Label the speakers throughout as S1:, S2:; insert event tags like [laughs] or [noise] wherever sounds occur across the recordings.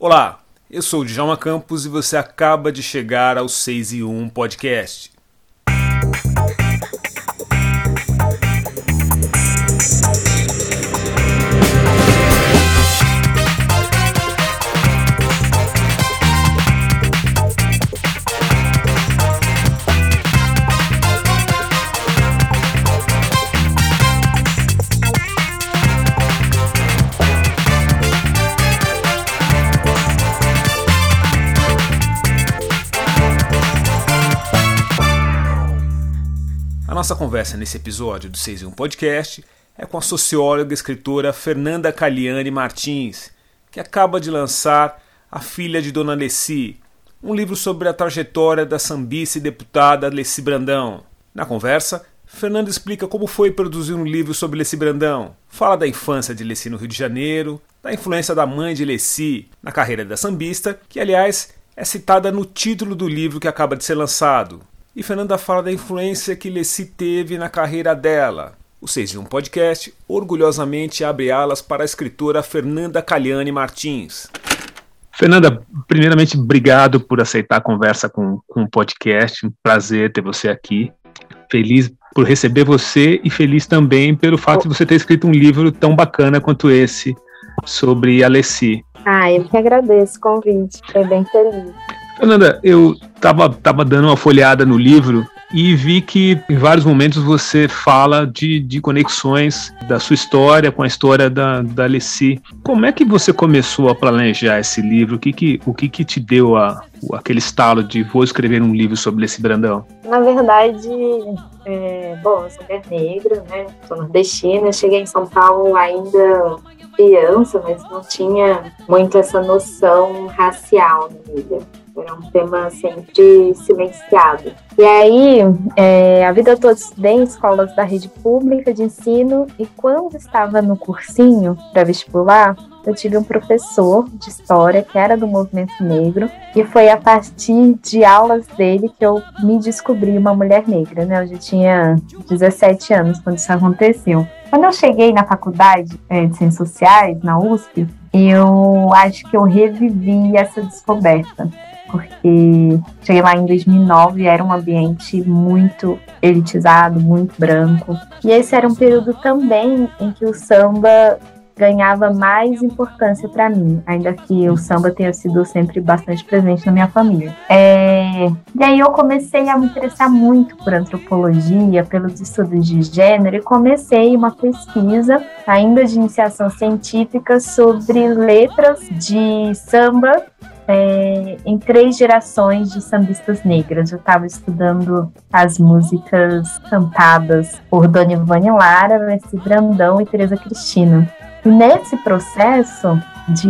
S1: Olá, eu sou o Djalma Campos e você acaba de chegar ao 6 e 1 Podcast. Nossa conversa nesse episódio do 6 em 1 Podcast é com a socióloga e escritora Fernanda Caliani Martins, que acaba de lançar A Filha de Dona Leci, um livro sobre a trajetória da sambista e deputada Leci Brandão. Na conversa, Fernanda explica como foi produzir um livro sobre Leci Brandão, fala da infância de Leci no Rio de Janeiro, da influência da mãe de Leci na carreira da sambista, que aliás é citada no título do livro que acaba de ser lançado, e Fernanda fala da influência que Leci teve na carreira dela. O 6 de um podcast orgulhosamente abre alas para a escritora Fernanda Caliani Martins.
S2: Fernanda, primeiramente, obrigado por aceitar a conversa com, com o podcast. Um prazer ter você aqui. Feliz por receber você e feliz também pelo fato de você ter escrito um livro tão bacana quanto esse sobre a Leci.
S3: Ah, eu que agradeço o convite, fiquei bem feliz.
S2: Fernanda, eu estava tava dando uma folhada no livro e vi que em vários momentos você fala de, de conexões da sua história com a história da, da Alessi. Como é que você começou a planejar esse livro? O que, que, o que, que te deu a, aquele estalo de vou escrever um livro sobre Alessi Brandão?
S3: Na verdade, é, bom, eu sou negra, né? Sou nordestina, cheguei em São Paulo ainda criança, mas não tinha muito essa noção racial na vida. Era um tema sempre silenciado. E aí, é, a vida toda estudei em escolas da rede pública de ensino e quando estava no cursinho para vestibular, eu tive um professor de história que era do movimento negro e foi a partir de aulas dele que eu me descobri uma mulher negra, né? Eu já tinha 17 anos quando isso aconteceu. Quando eu cheguei na faculdade é, de Ciências Sociais, na USP, eu acho que eu revivi essa descoberta porque cheguei lá em 2009 e era um ambiente muito elitizado, muito branco. E esse era um período também em que o samba ganhava mais importância para mim, ainda que o samba tenha sido sempre bastante presente na minha família. É... E aí eu comecei a me interessar muito por antropologia, pelos estudos de gênero, e comecei uma pesquisa, ainda de iniciação científica, sobre letras de samba é, em três gerações de sambistas negras. Eu estava estudando as músicas cantadas por Dona Ivone Lara, Messi Brandão e Teresa Cristina. E nesse processo de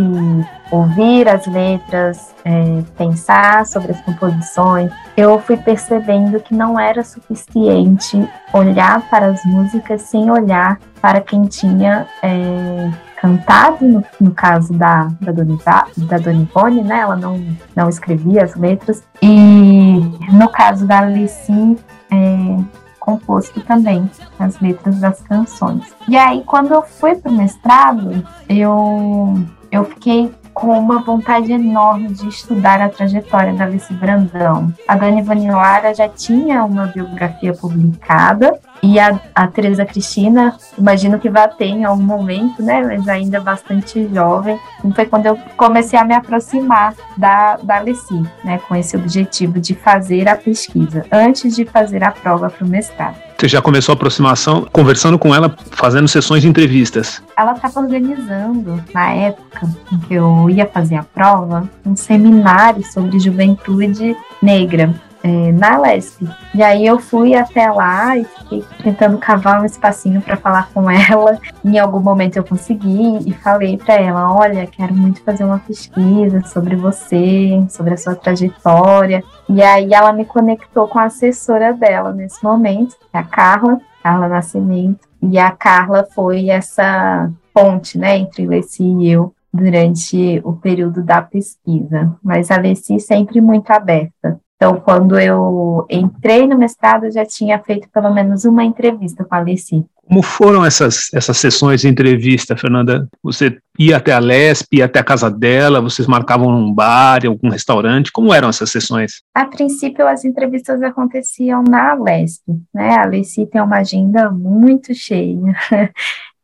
S3: ouvir as letras, é, pensar sobre as composições, eu fui percebendo que não era suficiente olhar para as músicas sem olhar para quem tinha é, cantado, no, no caso da, da, Dona, da Dona Ivone, né? Ela não, não escrevia as letras. E no caso da Alice, é, composto também as letras das canções. E aí, quando eu fui para o mestrado, eu, eu fiquei com uma vontade enorme de estudar a trajetória da Alice Brandão. A Dani Vanilara já tinha uma biografia publicada e a, a Teresa Cristina, imagino que vai ter em algum momento, né? Mas ainda bastante jovem. E foi quando eu comecei a me aproximar da, da Alice, né? Com esse objetivo de fazer a pesquisa, antes de fazer a prova para o mestrado.
S2: Você já começou a aproximação conversando com ela, fazendo sessões de entrevistas?
S3: Ela estava organizando, na época em que eu ia fazer a prova, um seminário sobre juventude negra é, na Lesp. E aí eu fui até lá e fiquei tentando cavar um espacinho para falar com ela. Em algum momento eu consegui e falei para ela: Olha, quero muito fazer uma pesquisa sobre você, sobre a sua trajetória. E aí ela me conectou com a assessora dela nesse momento, é a Carla, Carla Nascimento. E a Carla foi essa ponte, né, entre Leci e eu durante o período da pesquisa. Mas a Leci sempre muito aberta Então, quando eu entrei no mestrado, eu já tinha feito pelo menos uma entrevista com a Alessi.
S2: Como foram essas, essas sessões de entrevista, Fernanda? Você ia até a Lesp, ia até a casa dela, vocês marcavam num bar, em algum restaurante? Como eram essas sessões?
S3: A princípio, as entrevistas aconteciam na Lesp, né? A Alessi tem uma agenda muito cheia. [laughs]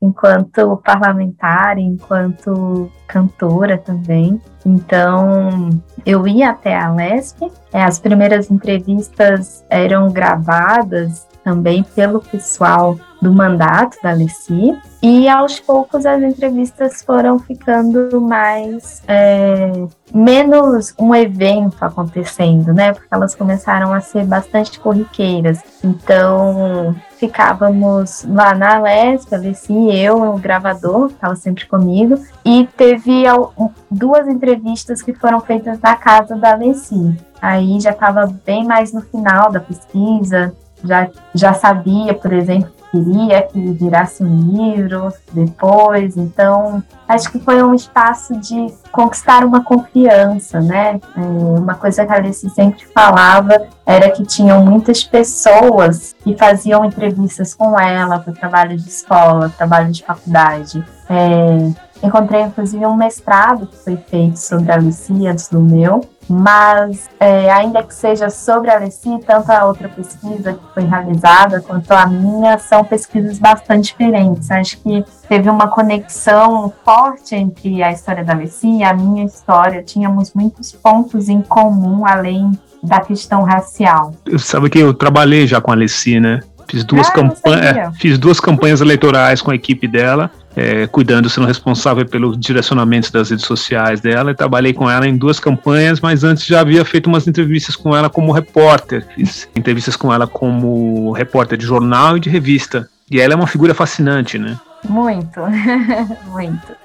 S3: enquanto parlamentar, enquanto cantora também. Então, eu ia até a LESP, é, as primeiras entrevistas eram gravadas também pelo pessoal do mandato da Alessi, e aos poucos as entrevistas foram ficando mais é, menos um evento acontecendo, né? Porque elas começaram a ser bastante corriqueiras. Então ficávamos lá na Lesp, a Alessi eu, o gravador, estava sempre comigo, e teve duas entrevistas que foram feitas na casa da Alessi. Aí já estava bem mais no final da pesquisa, já, já sabia, por exemplo, que queria que virasse um livro depois. Então, acho que foi um espaço de conquistar uma confiança, né? É, uma coisa que a Alice sempre falava era que tinham muitas pessoas que faziam entrevistas com ela para trabalho de escola, trabalho de faculdade. É, encontrei, inclusive, um mestrado que foi feito sobre a Alice antes do meu, mas é, ainda que seja sobre a Alessi, tanto a outra pesquisa que foi realizada quanto a minha são pesquisas bastante diferentes. Acho que teve uma conexão forte entre a história da Alessi e a minha história. Tínhamos muitos pontos em comum além da questão racial.
S2: Eu sabe que eu trabalhei já com a Alessi, né? Fiz duas, ah, campanha, fiz duas campanhas eleitorais com a equipe dela é, cuidando, sendo responsável pelo direcionamento das redes sociais dela. Eu trabalhei com ela em duas campanhas, mas antes já havia feito umas entrevistas com ela como repórter. Fiz entrevistas com ela como repórter de jornal e de revista. E ela é uma figura fascinante, né?
S3: Muito, [laughs] muito.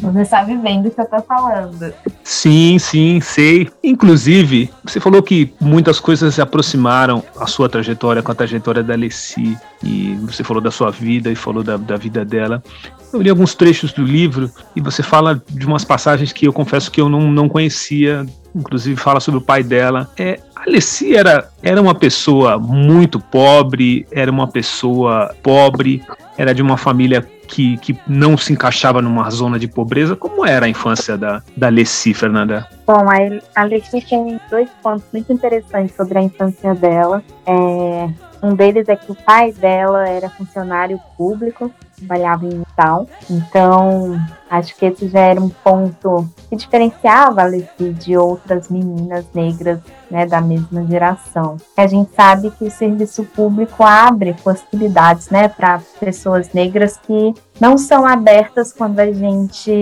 S3: Você sabe bem do que eu tô falando.
S2: Sim, sim, sei. Inclusive, você falou que muitas coisas se aproximaram a sua trajetória com a trajetória da Alessi. E você falou da sua vida e falou da, da vida dela. Eu li alguns trechos do livro e você fala de umas passagens que eu confesso que eu não, não conhecia. Inclusive fala sobre o pai dela. É, a Alessi era, era uma pessoa muito pobre, era uma pessoa pobre, era de uma família que, que não se encaixava numa zona de pobreza. Como era a infância da, da Alessi, Fernanda?
S3: Bom, a Alessi tem dois pontos muito interessantes sobre a infância dela. É, um deles é que o pai dela era funcionário público, trabalhava em tal. Então, acho que esse já era um ponto que diferenciava a Alessi de outras meninas negras né, da mesma geração. A gente sabe que o serviço público abre possibilidades né, para pessoas negras que não são abertas quando a gente,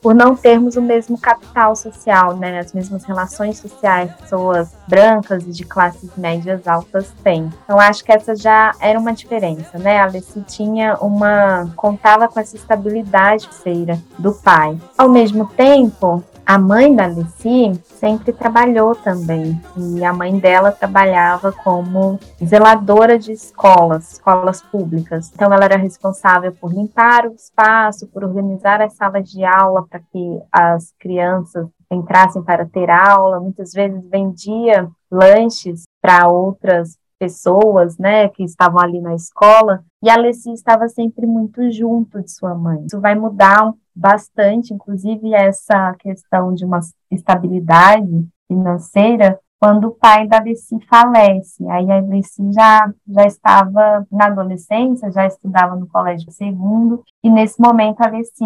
S3: por não termos o mesmo capital social, né, as mesmas relações sociais, pessoas brancas e de classes médias altas têm. Então acho que essa já era uma diferença, né? A tinha uma contava com essa estabilidade financeira do pai. Ao mesmo tempo, a mãe da Alice sempre trabalhou também. E a mãe dela trabalhava como zeladora de escolas, escolas públicas. Então ela era responsável por limpar o espaço, por organizar as salas de aula para que as crianças entrassem para ter aula. Muitas vezes vendia lanches para outras pessoas, né, que estavam ali na escola, e a Alessi estava sempre muito junto de sua mãe. Isso vai mudar bastante, inclusive essa questão de uma estabilidade financeira, quando o pai da Alessi falece. Aí a Alessi já, já estava na adolescência, já estudava no colégio segundo, e nesse momento a Alessi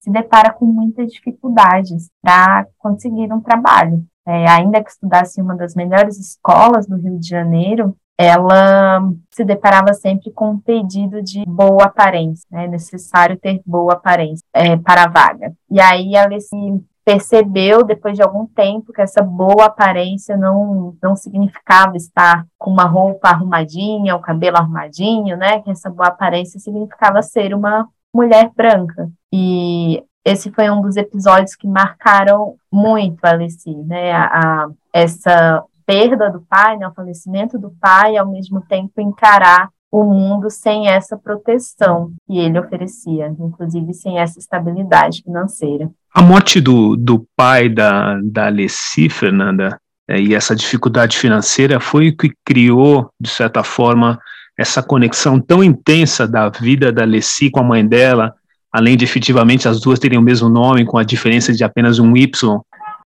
S3: se depara com muitas dificuldades para conseguir um trabalho. É, ainda que estudasse em uma das melhores escolas do Rio de Janeiro, ela se deparava sempre com um pedido de boa aparência, né? É necessário ter boa aparência é, para a vaga. E aí ela se percebeu depois de algum tempo que essa boa aparência não não significava estar com uma roupa arrumadinha, o cabelo arrumadinho, né? Que essa boa aparência significava ser uma mulher branca. E esse foi um dos episódios que marcaram muito a Alice, né? A, a, essa perda do pai, né, o falecimento do pai, e ao mesmo tempo encarar o mundo sem essa proteção que ele oferecia, inclusive sem essa estabilidade financeira.
S2: A morte do, do pai da, da Alessi, Fernanda, é, e essa dificuldade financeira foi o que criou, de certa forma, essa conexão tão intensa da vida da Leci com a mãe dela, além de efetivamente as duas terem o mesmo nome, com a diferença de apenas um Y,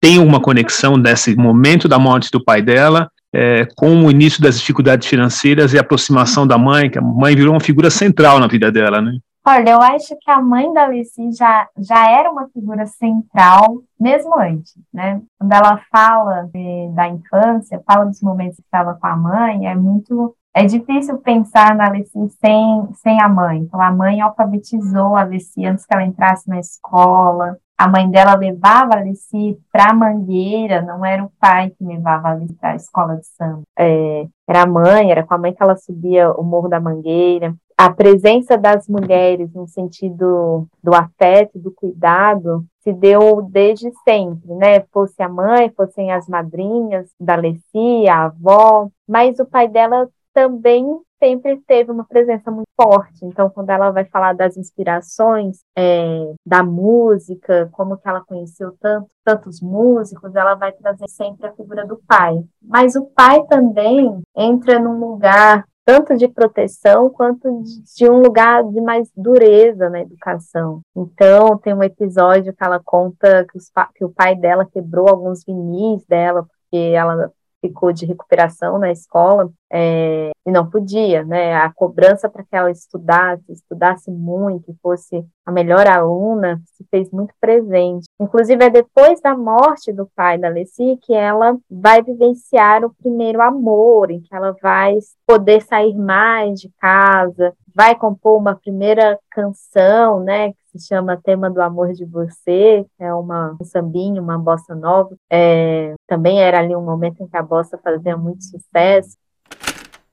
S2: tem uma conexão desse momento da morte do pai dela é, com o início das dificuldades financeiras e a aproximação da mãe, que a mãe virou uma figura central na vida dela, né?
S3: Olha, eu acho que a mãe da Alice já, já era uma figura central mesmo antes, né? Quando ela fala de, da infância, fala dos momentos que estava com a mãe, é muito é difícil pensar na Alice sem, sem a mãe. Então, a mãe alfabetizou a Alice antes que ela entrasse na escola. A mãe dela levava a Alice para a Mangueira, não era o pai que levava a Alice para a escola de samba. É, era a mãe, era com a mãe que ela subia o Morro da Mangueira a presença das mulheres no sentido do afeto, do cuidado, se deu desde sempre, né? Fosse a mãe, fossem as madrinhas da Leci, a avó, mas o pai dela também sempre teve uma presença muito forte. Então, quando ela vai falar das inspirações é, da música, como que ela conheceu tanto, tantos músicos, ela vai trazer sempre a figura do pai. Mas o pai também entra num lugar tanto de proteção quanto de um lugar de mais dureza na educação. Então, tem um episódio que ela conta que, que o pai dela quebrou alguns vinis dela, porque ela ficou de recuperação na escola é, e não podia, né? A cobrança para que ela estudasse, estudasse muito, fosse a melhor aluna, se fez muito presente. Inclusive, é depois da morte do pai da Leci que ela vai vivenciar o primeiro amor, em que ela vai poder sair mais de casa, vai compor uma primeira canção, né, se chama Tema do Amor de Você, é uma, um sambinho, uma bossa nova. É, também era ali um momento em que a bossa fazia muito sucesso.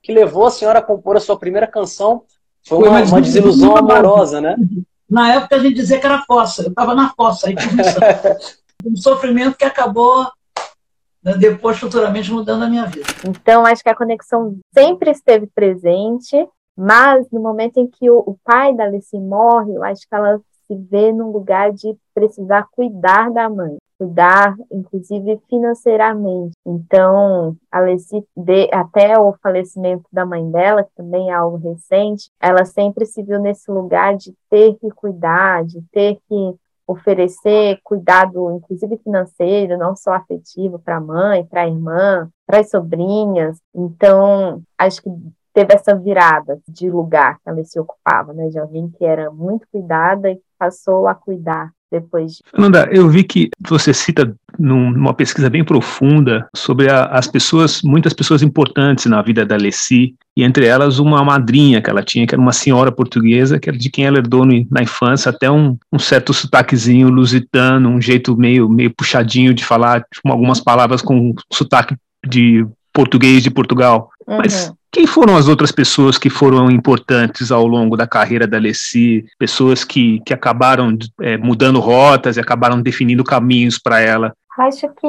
S4: Que levou a senhora a compor a sua primeira canção foi uma, foi uma desilusão amorosa, né?
S5: Na época a gente dizia que era fossa, eu estava na fossa, aí [laughs] um sofrimento que acabou né, depois futuramente mudando a minha vida.
S3: Então acho que a conexão sempre esteve presente mas no momento em que o, o pai da Alice morre, eu acho que ela se vê num lugar de precisar cuidar da mãe, cuidar, inclusive financeiramente. Então, a de, até o falecimento da mãe dela, que também é algo recente, ela sempre se viu nesse lugar de ter que cuidar, de ter que oferecer cuidado, inclusive financeiro, não só afetivo para a mãe, para a irmã, para as sobrinhas. Então, acho que teve essa virada de lugar que ela se ocupava, né? De alguém que era muito cuidada e passou a cuidar depois. De...
S2: Fernanda, eu vi que você cita numa pesquisa bem profunda sobre a, as pessoas, muitas pessoas importantes na vida da Leci, e entre elas uma madrinha que ela tinha, que era uma senhora portuguesa, que era de quem ela herdou na infância até um, um, certo sotaquezinho lusitano, um jeito meio, meio puxadinho de falar, tipo, algumas palavras com sotaque de português de Portugal. Uhum. Mas quem foram as outras pessoas que foram importantes ao longo da carreira da Alessi? Pessoas que, que acabaram é, mudando rotas e acabaram definindo caminhos para ela?
S3: Acho que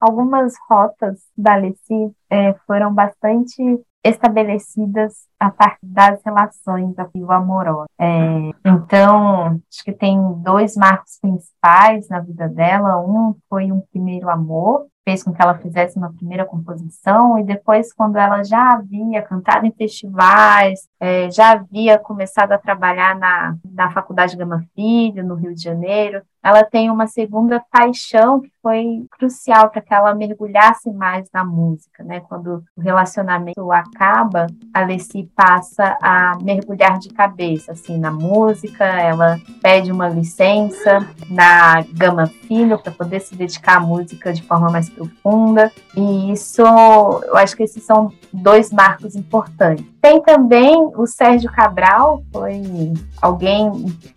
S3: algumas rotas da Alessi é, foram bastante estabelecidas a partir das relações afetivo-amorosas. É, então, acho que tem dois marcos principais na vida dela. Um foi um primeiro amor, fez com que ela fizesse uma primeira composição e depois quando ela já havia cantado em festivais, é, já havia começado a trabalhar na, na Faculdade Gama Filho, no Rio de Janeiro, ela tem uma segunda paixão que foi crucial para que ela mergulhasse mais na música, né? Quando o relacionamento acaba, a Alessi passa a mergulhar de cabeça, assim, na música, ela pede uma licença na Gama Filho para poder se dedicar à música de forma mais profunda, e isso, eu acho que esses são dois marcos importantes. Tem também o Sérgio Cabral, foi alguém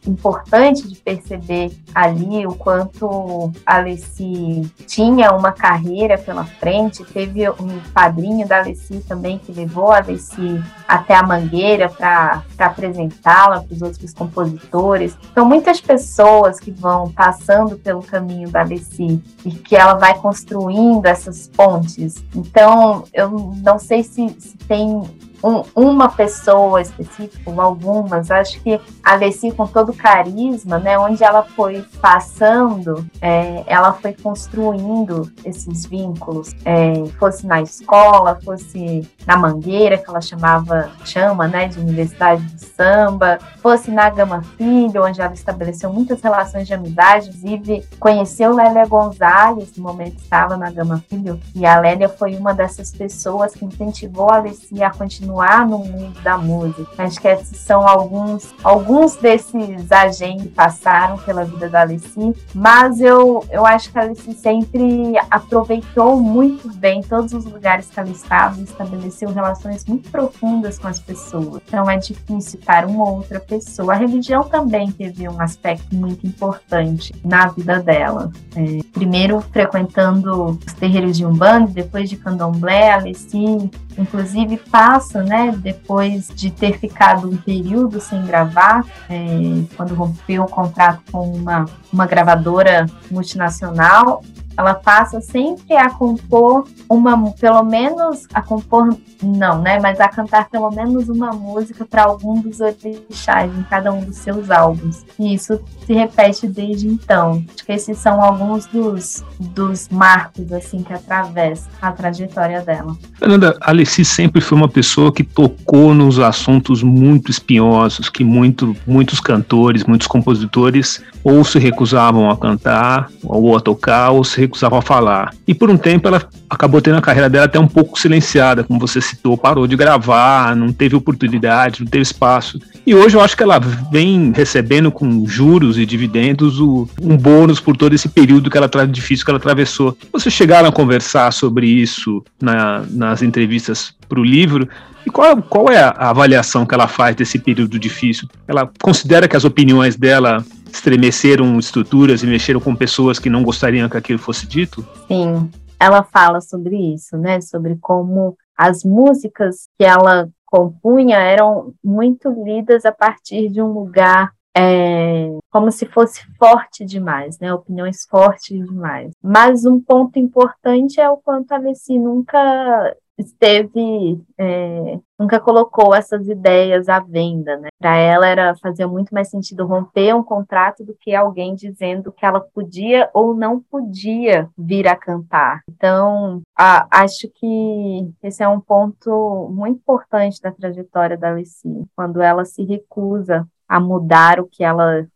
S3: importante de perceber ali o quanto Alessi tinha uma carreira pela frente. Teve um padrinho da Alessi também que levou a Alessi até a Mangueira para apresentá-la para os outros compositores. Então, muitas pessoas que vão passando pelo caminho da Alessi e que ela vai construindo essas pontes. Então, eu não sei se, se tem um, uma pessoa específica, ou algumas. Acho que a Alessi, com todo o carisma, né, onde ela foi passando, é, ela foi construindo esses vínculos, é, fosse na escola, fosse na Mangueira, que ela chamava, chama, né, de Universidade de Samba, fosse na Gama Filho, onde ela estabeleceu muitas relações de amizade, inclusive conheceu Lélia Gonzalez, no momento estava na Gama Filho, e a Lélia foi uma dessas pessoas que incentivou a Alessi a continuar no mundo da música. Acho que esses são alguns, alguns desses agentes que passaram pela vida da Alessi, mas eu, eu acho que a Alessi sempre aproveitou muito bem todos os lugares que ela estava e estabeleceu relações muito profundas com as pessoas. Então é difícil para uma outra pessoa. A religião também teve um aspecto muito importante na vida dela. É, primeiro frequentando os terreiros de Umbanda, depois de Candomblé, a Alessi inclusive passa, né, depois de ter ficado um período sem gravar, é, quando rompeu o contrato com uma, uma gravadora multinacional, ela passa sempre a compor uma, pelo menos a compor, não, né, mas a cantar pelo menos uma música para algum dos orixás em cada um dos seus álbuns. E isso se repete desde então. Acho que esses são alguns dos, dos marcos assim que atravessam a trajetória dela.
S2: Fernanda, a Alessi sempre foi uma pessoa que tocou nos assuntos muito espinhosos, que muito, muitos cantores, muitos compositores ou se recusavam a cantar, ou a tocar, ou se recusavam a falar. E por um tempo ela acabou tendo a carreira dela até um pouco silenciada, como você citou, parou de gravar, não teve oportunidade, não teve espaço. E hoje eu acho que ela vem recebendo com juros e dividendos o, um bônus por todo esse período que ela difícil que ela atravessou. Vocês chegaram a conversar sobre isso na, nas entrevistas para o livro? E qual, qual é a avaliação que ela faz desse período difícil? Ela considera que as opiniões dela estremeceram estruturas e mexeram com pessoas que não gostariam que aquilo fosse dito?
S3: Sim, ela fala sobre isso, né? Sobre como as músicas que ela compunha eram muito lidas a partir de um lugar é, como se fosse forte demais, né? Opiniões fortes demais. Mas um ponto importante é o quanto a Alessi nunca esteve, é, nunca colocou essas ideias à venda, né? Para ela era fazia muito mais sentido romper um contrato do que alguém dizendo que ela podia ou não podia vir a cantar. Então, a, acho que esse é um ponto muito importante da trajetória da Alice, quando ela se recusa a mudar o que ela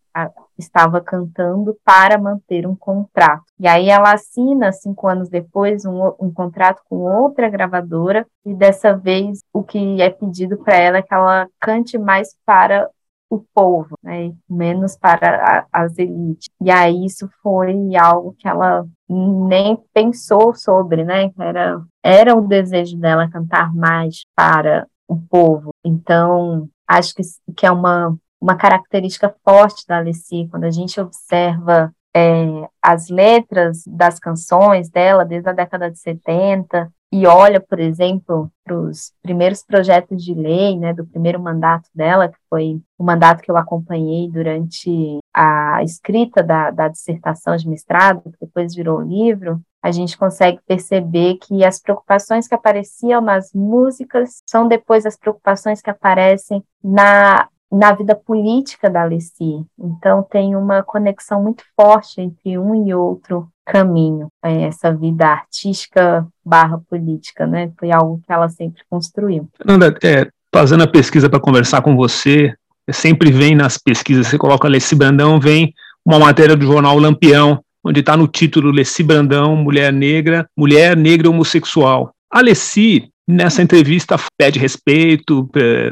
S3: estava cantando para manter um contrato. E aí ela assina, cinco anos depois, um, um contrato com outra gravadora, e dessa vez o que é pedido para ela é que ela cante mais para o povo, né, menos para a, as elites. E aí isso foi algo que ela nem pensou sobre, né? Era, era o desejo dela cantar mais para o povo. Então, acho que, que é uma uma característica forte da Alessi, quando a gente observa é, as letras das canções dela desde a década de 70 e olha, por exemplo, para os primeiros projetos de lei, né, do primeiro mandato dela, que foi o mandato que eu acompanhei durante a escrita da, da dissertação de mestrado, que depois virou livro, a gente consegue perceber que as preocupações que apareciam nas músicas são depois as preocupações que aparecem na na vida política da Alessi. Então tem uma conexão muito forte entre um e outro caminho, é, essa vida artística barra política, né? Foi algo que ela sempre construiu.
S2: Fernanda, é, fazendo a pesquisa para conversar com você, sempre vem nas pesquisas, você coloca Alessi Brandão, vem uma matéria do jornal Lampião, onde está no título Alessi Brandão, mulher negra, mulher negra homossexual. Alessi nessa entrevista pede respeito, é,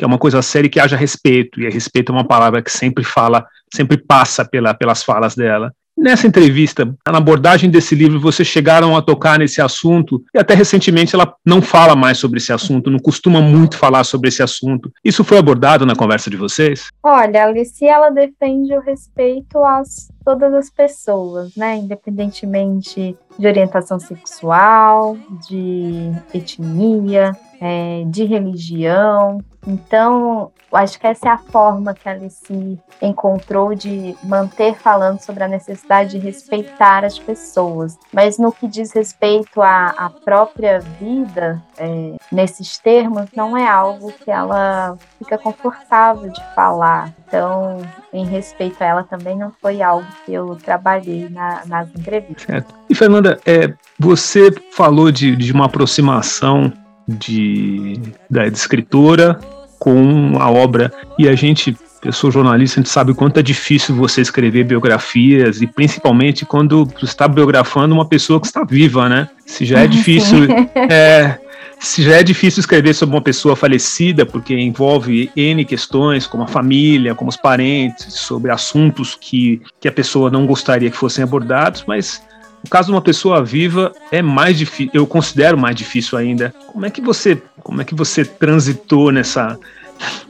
S2: é uma coisa séria que haja respeito, e respeito é uma palavra que sempre fala, sempre passa pela, pelas falas dela. Nessa entrevista, na abordagem desse livro, vocês chegaram a tocar nesse assunto, e até recentemente ela não fala mais sobre esse assunto, não costuma muito falar sobre esse assunto. Isso foi abordado na conversa de vocês?
S3: Olha, a Alice, ela defende o respeito a todas as pessoas, né? Independentemente de orientação sexual, de etnia, é, de religião. Então, acho que essa é a forma que a Alice encontrou de manter falando sobre a necessidade de respeitar as pessoas. Mas no que diz respeito à, à própria vida, é, nesses termos, não é algo que ela fica confortável de falar. Então, em respeito a ela, também não foi algo que eu trabalhei na, nas entrevistas.
S2: Certo. E, Fernanda, é, você falou de, de uma aproximação de, da escritora com a obra. E a gente, eu sou jornalista, a gente sabe o quanto é difícil você escrever biografias, e principalmente quando você está biografando uma pessoa que está viva, né? Se já é difícil. [laughs] É, se já é difícil escrever sobre uma pessoa falecida, porque envolve N questões, como a família, como os parentes, sobre assuntos que, que a pessoa não gostaria que fossem abordados, mas o caso de uma pessoa viva é mais difícil, eu considero mais difícil ainda. Como é que você, como é que você transitou nessa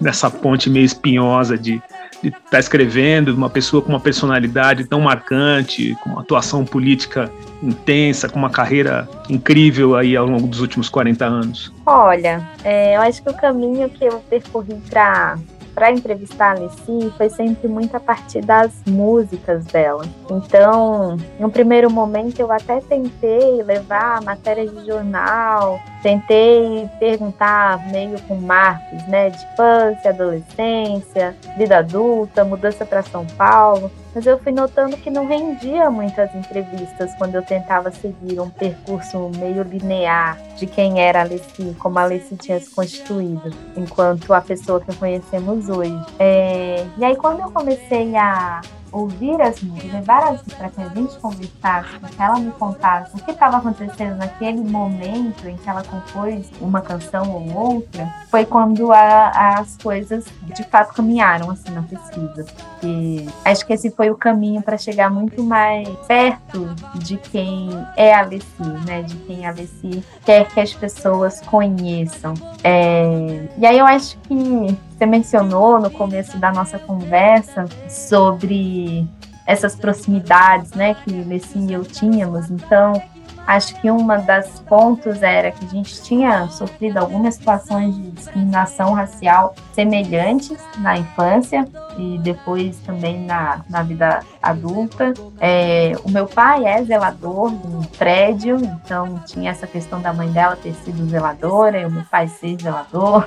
S2: nessa ponte meio espinhosa de estar tá escrevendo uma pessoa com uma personalidade tão marcante, com uma atuação política intensa, com uma carreira incrível aí ao longo dos últimos 40 anos?
S3: Olha, é, eu acho que o caminho que eu percorri para para entrevistar a Alessi foi sempre muito a partir das músicas dela. Então, no primeiro momento, eu até tentei levar matérias de jornal, tentei perguntar meio com marcos, né, de infância, adolescência, vida adulta, mudança para São Paulo. Mas eu fui notando que não rendia muitas entrevistas quando eu tentava seguir um percurso meio linear de quem era a Alessi, como a Alessi tinha se constituído, enquanto a pessoa que conhecemos hoje. É... E aí, quando eu comecei a ouvir as músicas, levar as para que a gente conversasse, para que ela me contasse o que estava acontecendo naquele momento em que ela compôs uma canção ou outra, foi quando a, as coisas de fato caminharam assim na pesquisa. E acho que esse foi o caminho para chegar muito mais perto de quem é a Alessi, né? De quem a Alessi quer que as pessoas conheçam. É... E aí eu acho que você mencionou no começo da nossa conversa sobre essas proximidades, né, que Lessi e eu tínhamos. Então, Acho que uma das pontos era que a gente tinha sofrido algumas situações de discriminação racial semelhantes na infância e depois também na, na vida adulta. É, o meu pai é zelador de um prédio, então tinha essa questão da mãe dela ter sido zeladora e o meu pai ser zelador.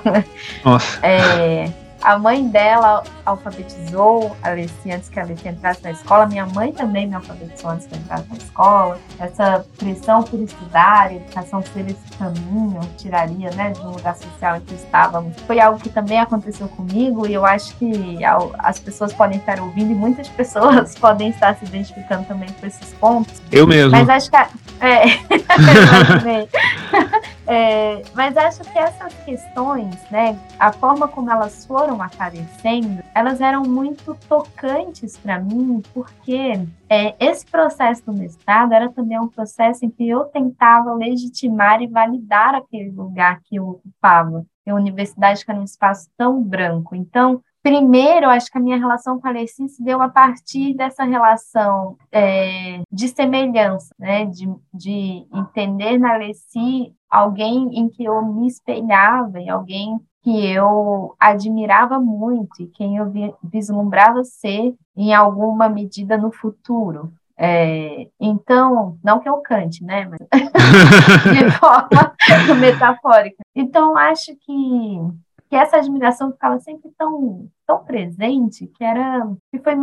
S2: Nossa.
S3: É, a mãe dela alfabetizou a Alessi antes que a Alessi entrasse na escola. Minha mãe também me alfabetizou antes que eu entrasse na escola. Essa pressão por estudar, educação ser esse caminho, tiraria né, de um lugar social em que estávamos. Foi algo que também aconteceu comigo e eu acho que as pessoas podem estar ouvindo e muitas [laughs] pessoas podem estar se identificando também com esses pontos.
S2: Eu mesmo.
S3: Mas acho que... A, é, [laughs] é, mas acho que essas questões, né, a forma como elas foram aparecendo, elas eram muito tocantes para mim, porque é, esse processo do mestrado era também um processo em que eu tentava legitimar e validar aquele lugar que eu ocupava. E a universidade que era um espaço tão branco. Então, Primeiro, acho que a minha relação com a Alessi se deu a partir dessa relação é, de semelhança, né? de, de entender na Alessi alguém em que eu me espelhava, em alguém que eu admirava muito e quem eu vislumbrava ser em alguma medida no futuro. É, então, não que eu cante, né? Mas [laughs] de forma [laughs] metafórica. Então, acho que que essa admiração ficava sempre tão, tão presente que era que foi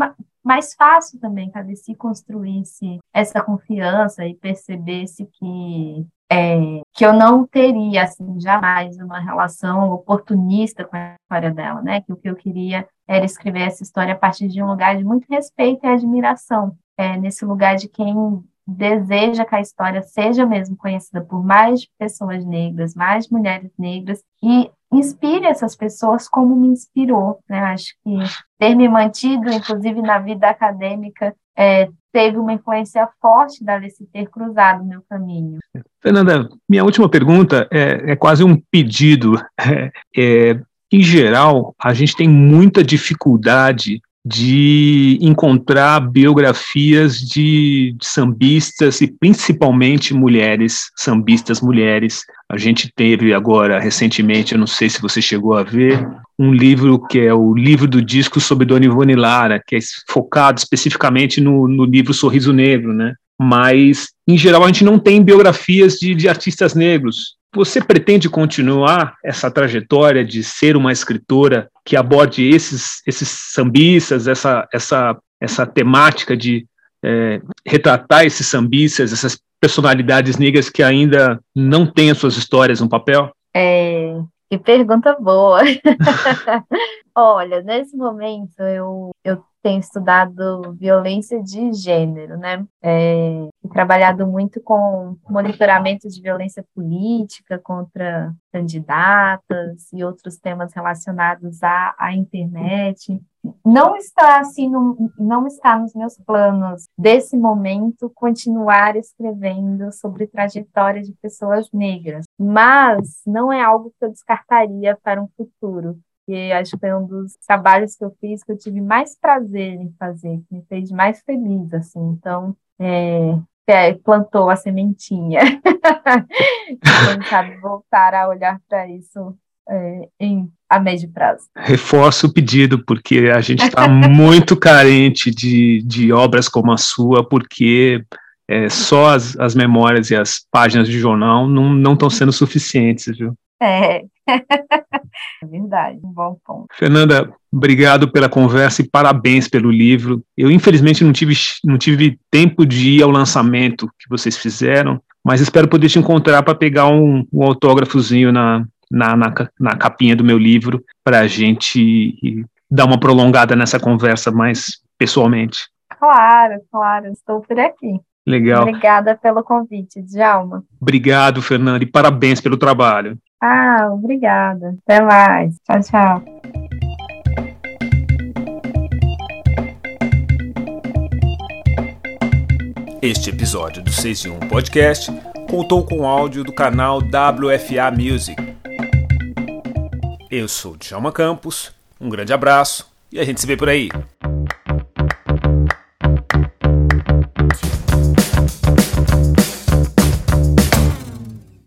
S3: mais fácil também que a construísse essa confiança e percebesse que é, que eu não teria assim jamais uma relação oportunista com a história dela, né? Que o que eu queria era escrever essa história a partir de um lugar de muito respeito e admiração, é, nesse lugar de quem deseja que a história seja mesmo conhecida por mais pessoas negras, mais mulheres negras e inspire essas pessoas como me inspirou. Né? Acho que ter me mantido, inclusive na vida acadêmica, é, teve uma influência forte da Alice ter cruzado meu caminho.
S2: Fernanda, minha última pergunta é, é quase um pedido. [laughs] É, é, em geral, a gente tem muita dificuldade de encontrar biografias de, de sambistas e principalmente mulheres, sambistas mulheres. A gente teve agora, recentemente, eu não sei se você chegou a ver, um livro que é o livro do disco sobre Dona Ivone Lara, que é focado especificamente no, no livro Sorriso Negro, né? Mas, em geral, a gente não tem biografias de, de artistas negros. Você pretende continuar essa trajetória de ser uma escritora que aborde esses, esses sambistas, essa, essa, essa temática de é, retratar esses sambistas, essas personalidades negras que ainda não têm as suas histórias no papel?
S3: É, que pergunta boa. [laughs] Olha, nesse momento eu, eu tenho estudado violência de gênero, né? É, trabalhado muito com monitoramento de violência política contra candidatas e outros temas relacionados à, à internet. Não está assim, no, não está nos meus planos desse momento continuar escrevendo sobre trajetórias de pessoas negras, mas não é algo que eu descartaria para um futuro que acho que foi um dos trabalhos que eu fiz que eu tive mais prazer em fazer, que me fez mais feliz, assim. Então, é, é, plantou a sementinha. [laughs] Quem sabe voltar a olhar para isso é, em, a médio prazo.
S2: Reforço o pedido, porque a gente está muito [laughs] carente de, de obras como a sua, porque é, só as, as memórias e as páginas de jornal não estão sendo suficientes, viu?
S3: É. [laughs] é verdade, um bom ponto.
S2: Fernanda, obrigado pela conversa e parabéns pelo livro. Eu, infelizmente, não tive, não tive tempo de ir ao lançamento que vocês fizeram, mas espero poder te encontrar para pegar um, um autógrafozinho na, na, na, na capinha do meu livro para a gente dar uma prolongada nessa conversa mais pessoalmente.
S3: Claro, claro, estou por aqui.
S2: Legal.
S3: Obrigada pelo convite, Djalma.
S2: Obrigado, Fernanda, e parabéns pelo trabalho.
S3: Ah, obrigada. Até mais. Tchau, tchau.
S1: Este episódio do 6 em 1 Podcast contou com áudio do canal WFA Music. Eu sou Djalma Campos, um grande abraço e a gente se vê por aí.